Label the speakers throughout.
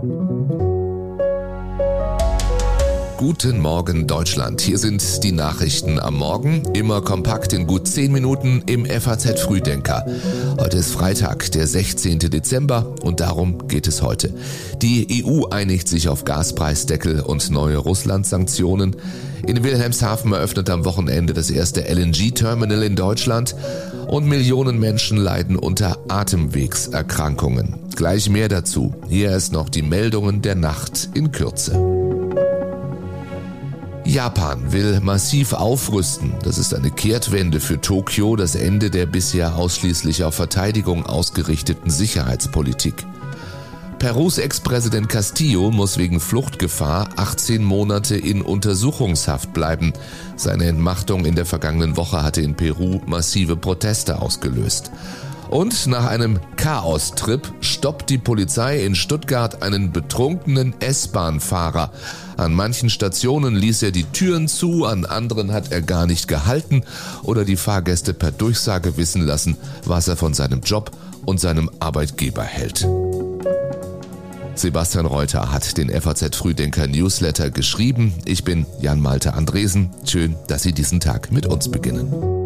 Speaker 1: thank you Guten Morgen Deutschland. Hier sind die Nachrichten am Morgen, immer kompakt in gut 10 Minuten im FAZ Frühdenker. Heute ist Freitag, der 16. Dezember und darum geht es heute. Die EU einigt sich auf Gaspreisdeckel und neue Russland-Sanktionen. In Wilhelmshaven eröffnet am Wochenende das erste LNG-Terminal in Deutschland und Millionen Menschen leiden unter Atemwegserkrankungen. Gleich mehr dazu. Hier ist noch die Meldungen der Nacht in Kürze. Japan will massiv aufrüsten. Das ist eine Kehrtwende für Tokio, das Ende der bisher ausschließlich auf Verteidigung ausgerichteten Sicherheitspolitik. Perus Ex-Präsident Castillo muss wegen Fluchtgefahr 18 Monate in Untersuchungshaft bleiben. Seine Entmachtung in der vergangenen Woche hatte in Peru massive Proteste ausgelöst. Und nach einem Chaos-Trip stoppt die Polizei in Stuttgart einen betrunkenen S-Bahn-Fahrer. An manchen Stationen ließ er die Türen zu, an anderen hat er gar nicht gehalten oder die Fahrgäste per Durchsage wissen lassen, was er von seinem Job und seinem Arbeitgeber hält. Sebastian Reuter hat den FAZ Frühdenker Newsletter geschrieben. Ich bin Jan Malte Andresen. Schön, dass Sie diesen Tag mit uns beginnen.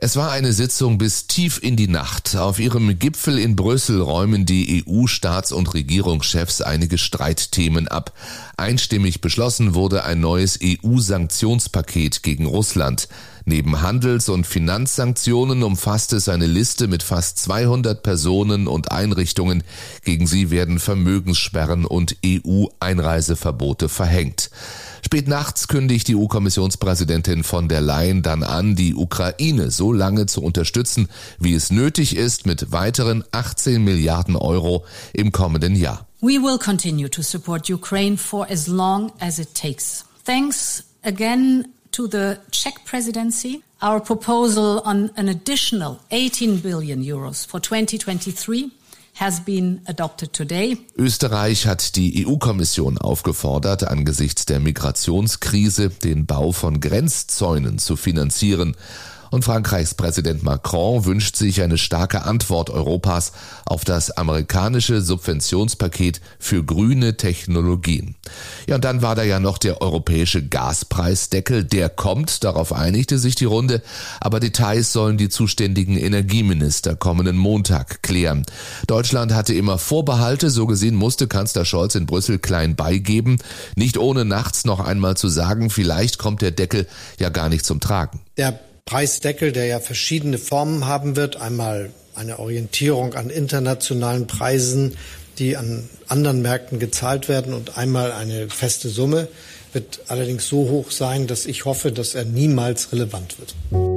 Speaker 1: Es war eine Sitzung bis tief in die Nacht. Auf ihrem Gipfel in Brüssel räumen die EU-Staats- und Regierungschefs einige Streitthemen ab. Einstimmig beschlossen wurde ein neues EU-Sanktionspaket gegen Russland. Neben Handels- und Finanzsanktionen umfasst es eine Liste mit fast 200 Personen und Einrichtungen. Gegen sie werden Vermögenssperren und EU-Einreiseverbote verhängt. Spät nachts kündigt die EU-Kommissionspräsidentin von der Leyen dann an, die Ukraine so lange zu unterstützen, wie es nötig ist, mit weiteren 18 Milliarden Euro im kommenden Jahr.
Speaker 2: We will continue to support Ukraine for as long as it takes. Thanks again to the Czech presidency. Our proposal on an additional 18 billion euros for 2023 has been adopted today.
Speaker 1: Österreich hat die EU-Kommission aufgefordert, angesichts der Migrationskrise den Bau von Grenzzäunen zu finanzieren. Und Frankreichs Präsident Macron wünscht sich eine starke Antwort Europas auf das amerikanische Subventionspaket für grüne Technologien. Ja, und dann war da ja noch der europäische Gaspreisdeckel. Der kommt, darauf einigte sich die Runde, aber Details sollen die zuständigen Energieminister kommenden Montag klären. Deutschland hatte immer Vorbehalte, so gesehen musste Kanzler Scholz in Brüssel klein beigeben, nicht ohne nachts noch einmal zu sagen, vielleicht kommt der Deckel ja gar nicht zum Tragen.
Speaker 3: Der Preisdeckel, der ja verschiedene Formen haben wird. Einmal eine Orientierung an internationalen Preisen, die an anderen Märkten gezahlt werden und einmal eine feste Summe, wird allerdings so hoch sein, dass ich hoffe, dass er niemals relevant wird.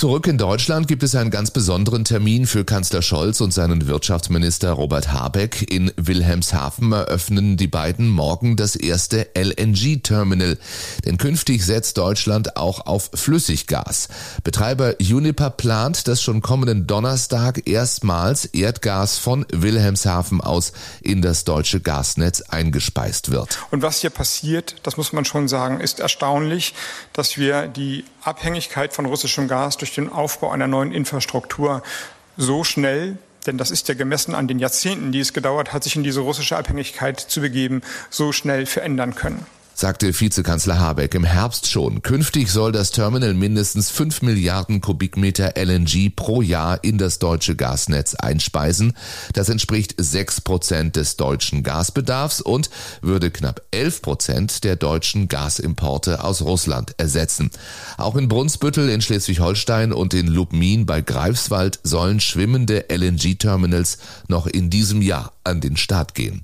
Speaker 1: Zurück in Deutschland gibt es einen ganz besonderen Termin für Kanzler Scholz und seinen Wirtschaftsminister Robert Habeck. In Wilhelmshaven eröffnen die beiden morgen das erste LNG-Terminal. Denn künftig setzt Deutschland auch auf Flüssiggas. Betreiber Uniper plant, dass schon kommenden Donnerstag erstmals Erdgas von Wilhelmshaven aus in das deutsche Gasnetz eingespeist wird.
Speaker 4: Und was hier passiert, das muss man schon sagen, ist erstaunlich, dass wir die Abhängigkeit von russischem Gas durch den Aufbau einer neuen Infrastruktur so schnell denn das ist ja gemessen an den Jahrzehnten, die es gedauert hat, sich in diese russische Abhängigkeit zu begeben, so schnell verändern können
Speaker 1: sagte Vizekanzler Habeck im Herbst schon. Künftig soll das Terminal mindestens 5 Milliarden Kubikmeter LNG pro Jahr in das deutsche Gasnetz einspeisen. Das entspricht 6 Prozent des deutschen Gasbedarfs und würde knapp 11 Prozent der deutschen Gasimporte aus Russland ersetzen. Auch in Brunsbüttel in Schleswig-Holstein und in Lubmin bei Greifswald sollen schwimmende LNG-Terminals noch in diesem Jahr an den Start gehen.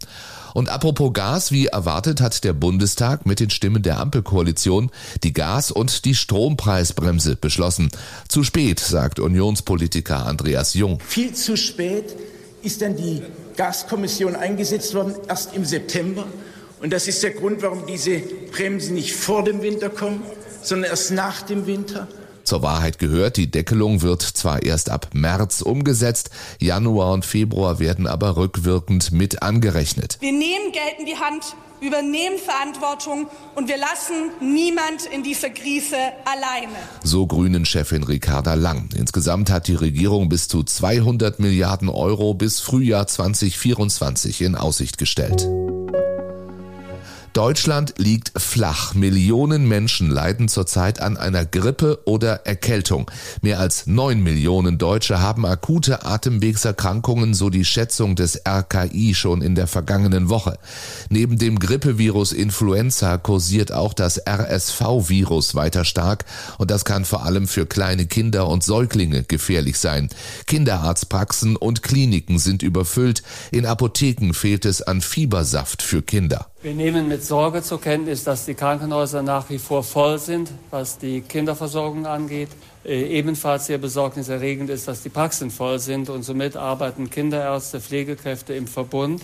Speaker 1: Und apropos Gas, wie erwartet hat der Bundestag mit den Stimmen der Ampelkoalition die Gas- und die Strompreisbremse beschlossen. Zu spät, sagt Unionspolitiker Andreas Jung.
Speaker 5: Viel zu spät ist dann die Gaskommission eingesetzt worden, erst im September. Und das ist der Grund, warum diese Bremsen nicht vor dem Winter kommen, sondern erst nach dem Winter.
Speaker 1: Zur Wahrheit gehört, die Deckelung wird zwar erst ab März umgesetzt, Januar und Februar werden aber rückwirkend mit angerechnet.
Speaker 6: Wir nehmen Geld in die Hand übernehmen Verantwortung und wir lassen niemand in diese Krise alleine.
Speaker 1: So Grünen-Chefin Ricarda Lang. Insgesamt hat die Regierung bis zu 200 Milliarden Euro bis Frühjahr 2024 in Aussicht gestellt. Deutschland liegt flach. Millionen Menschen leiden zurzeit an einer Grippe oder Erkältung. Mehr als neun Millionen Deutsche haben akute Atemwegserkrankungen, so die Schätzung des RKI schon in der vergangenen Woche. Neben dem Grippevirus Influenza kursiert auch das RSV-Virus weiter stark und das kann vor allem für kleine Kinder und Säuglinge gefährlich sein. Kinderarztpraxen und Kliniken sind überfüllt. In Apotheken fehlt es an Fiebersaft für Kinder.
Speaker 7: Wir nehmen mit Sorge zur Kenntnis, dass die Krankenhäuser nach wie vor voll sind, was die Kinderversorgung angeht. Äh, ebenfalls sehr besorgniserregend ist, dass die Praxen voll sind und somit arbeiten Kinderärzte, Pflegekräfte im Verbund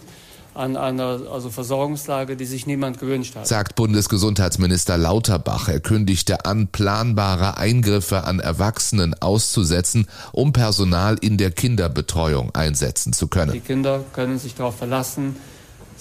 Speaker 7: an einer also Versorgungslage, die sich niemand gewünscht hat.
Speaker 1: Sagt Bundesgesundheitsminister Lauterbach. Er kündigte an, planbare Eingriffe an Erwachsenen auszusetzen, um Personal in der Kinderbetreuung einsetzen zu können.
Speaker 7: Die Kinder können sich darauf verlassen.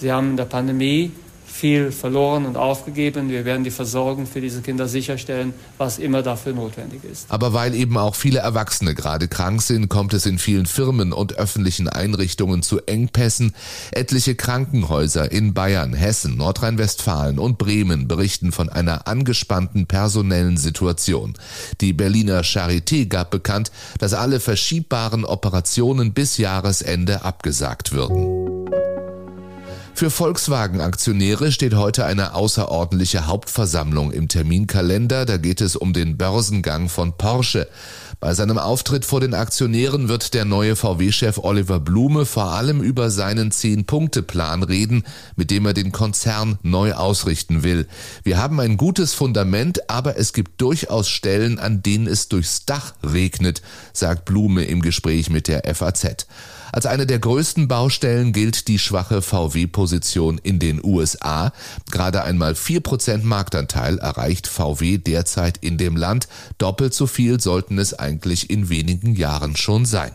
Speaker 7: Sie haben in der Pandemie viel verloren und aufgegeben. Wir werden die Versorgung für diese Kinder sicherstellen, was immer dafür notwendig ist.
Speaker 1: Aber weil eben auch viele Erwachsene gerade krank sind, kommt es in vielen Firmen und öffentlichen Einrichtungen zu Engpässen. Etliche Krankenhäuser in Bayern, Hessen, Nordrhein-Westfalen und Bremen berichten von einer angespannten personellen Situation. Die Berliner Charité gab bekannt, dass alle verschiebbaren Operationen bis Jahresende abgesagt würden. Für Volkswagen-Aktionäre steht heute eine außerordentliche Hauptversammlung im Terminkalender. Da geht es um den Börsengang von Porsche. Bei seinem Auftritt vor den Aktionären wird der neue VW-Chef Oliver Blume vor allem über seinen Zehn-Punkte-Plan reden, mit dem er den Konzern neu ausrichten will. Wir haben ein gutes Fundament, aber es gibt durchaus Stellen, an denen es durchs Dach regnet, sagt Blume im Gespräch mit der FAZ. Als eine der größten Baustellen gilt die schwache VW-Position in den USA. Gerade einmal vier Prozent Marktanteil erreicht VW derzeit in dem Land. Doppelt so viel sollten es eigentlich in wenigen Jahren schon sein.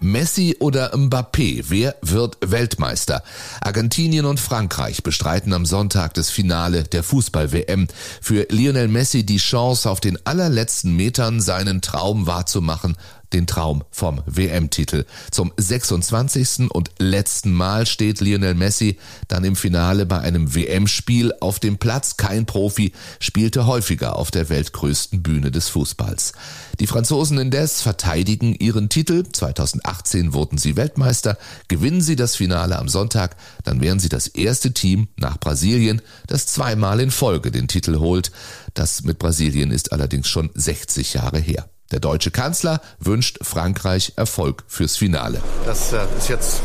Speaker 1: Messi oder Mbappé, wer wird Weltmeister? Argentinien und Frankreich bestreiten am Sonntag das Finale der Fußball-WM. Für Lionel Messi die Chance, auf den allerletzten Metern seinen Traum wahrzumachen den Traum vom WM-Titel. Zum 26. und letzten Mal steht Lionel Messi dann im Finale bei einem WM-Spiel auf dem Platz. Kein Profi spielte häufiger auf der weltgrößten Bühne des Fußballs. Die Franzosen indes verteidigen ihren Titel. 2018 wurden sie Weltmeister. Gewinnen sie das Finale am Sonntag, dann wären sie das erste Team nach Brasilien, das zweimal in Folge den Titel holt. Das mit Brasilien ist allerdings schon 60 Jahre her. Der deutsche Kanzler wünscht Frankreich Erfolg fürs Finale.
Speaker 8: Das äh, ist jetzt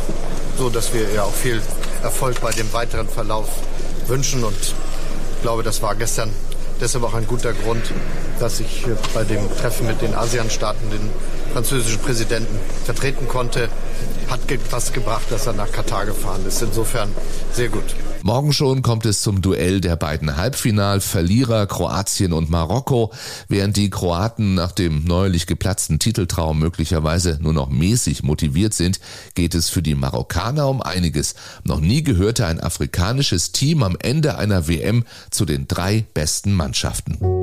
Speaker 8: so, dass wir ja auch viel Erfolg bei dem weiteren Verlauf wünschen und ich glaube, das war gestern deshalb auch ein guter Grund, dass ich bei dem Treffen mit den ASEAN-Staaten den französischen Präsidenten vertreten konnte. Hat was gebracht, dass er nach Katar gefahren ist. Insofern sehr gut.
Speaker 1: Morgen schon kommt es zum Duell der beiden Halbfinalverlierer Kroatien und Marokko. Während die Kroaten nach dem neulich geplatzten Titeltraum möglicherweise nur noch mäßig motiviert sind, geht es für die Marokkaner um einiges. Noch nie gehörte ein afrikanisches Team am Ende einer WM zu den drei besten Mannschaften.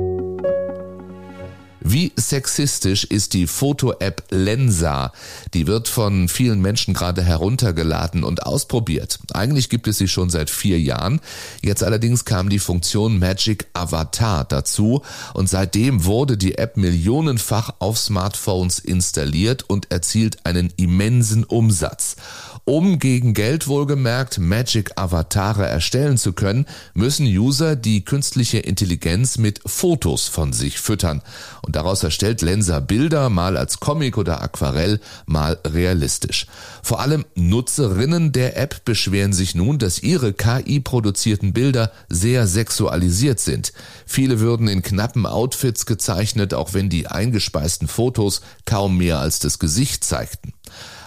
Speaker 1: Wie sexistisch ist die Foto-App Lensa? Die wird von vielen Menschen gerade heruntergeladen und ausprobiert. Eigentlich gibt es sie schon seit vier Jahren. Jetzt allerdings kam die Funktion Magic Avatar dazu und seitdem wurde die App millionenfach auf Smartphones installiert und erzielt einen immensen Umsatz. Um gegen Geld wohlgemerkt Magic Avatare erstellen zu können, müssen User die künstliche Intelligenz mit Fotos von sich füttern. Und daraus erstellt Lensa Bilder, mal als Comic oder Aquarell, mal realistisch. Vor allem Nutzerinnen der App beschweren sich nun, dass ihre KI-produzierten Bilder sehr sexualisiert sind. Viele würden in knappen Outfits gezeichnet, auch wenn die eingespeisten Fotos kaum mehr als das Gesicht zeigten.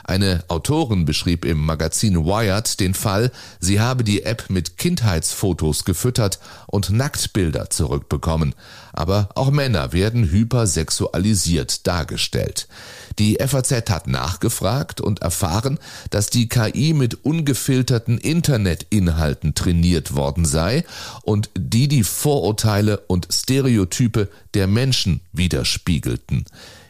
Speaker 1: Eine Autorin beschrieb im Magazin Wired den Fall, sie habe die App mit Kindheitsfotos gefüttert und Nacktbilder zurückbekommen. Aber auch Männer werden hypersexualisiert dargestellt. Die FAZ hat nachgefragt und erfahren, dass die KI mit ungefilterten Internetinhalten trainiert worden sei und die die Vorurteile und Stereotype der Menschen widerspiegelten.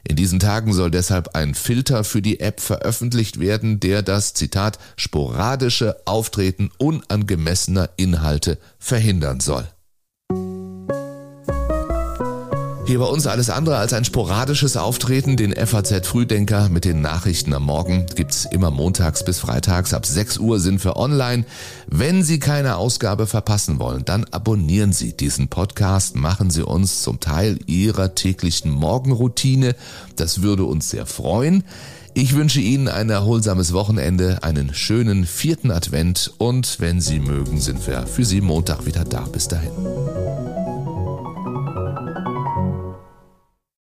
Speaker 1: In diesen Tagen soll deshalb ein Filter für die App veröffentlicht werden, der das Zitat sporadische Auftreten unangemessener Inhalte verhindern soll. Hier bei uns alles andere als ein sporadisches Auftreten. Den FAZ Frühdenker mit den Nachrichten am Morgen gibt's immer montags bis freitags. Ab 6 Uhr sind wir online. Wenn Sie keine Ausgabe verpassen wollen, dann abonnieren Sie diesen Podcast, machen Sie uns zum Teil Ihrer täglichen Morgenroutine. Das würde uns sehr freuen. Ich wünsche Ihnen ein erholsames Wochenende, einen schönen vierten Advent und wenn Sie mögen, sind wir für Sie Montag wieder da. Bis dahin.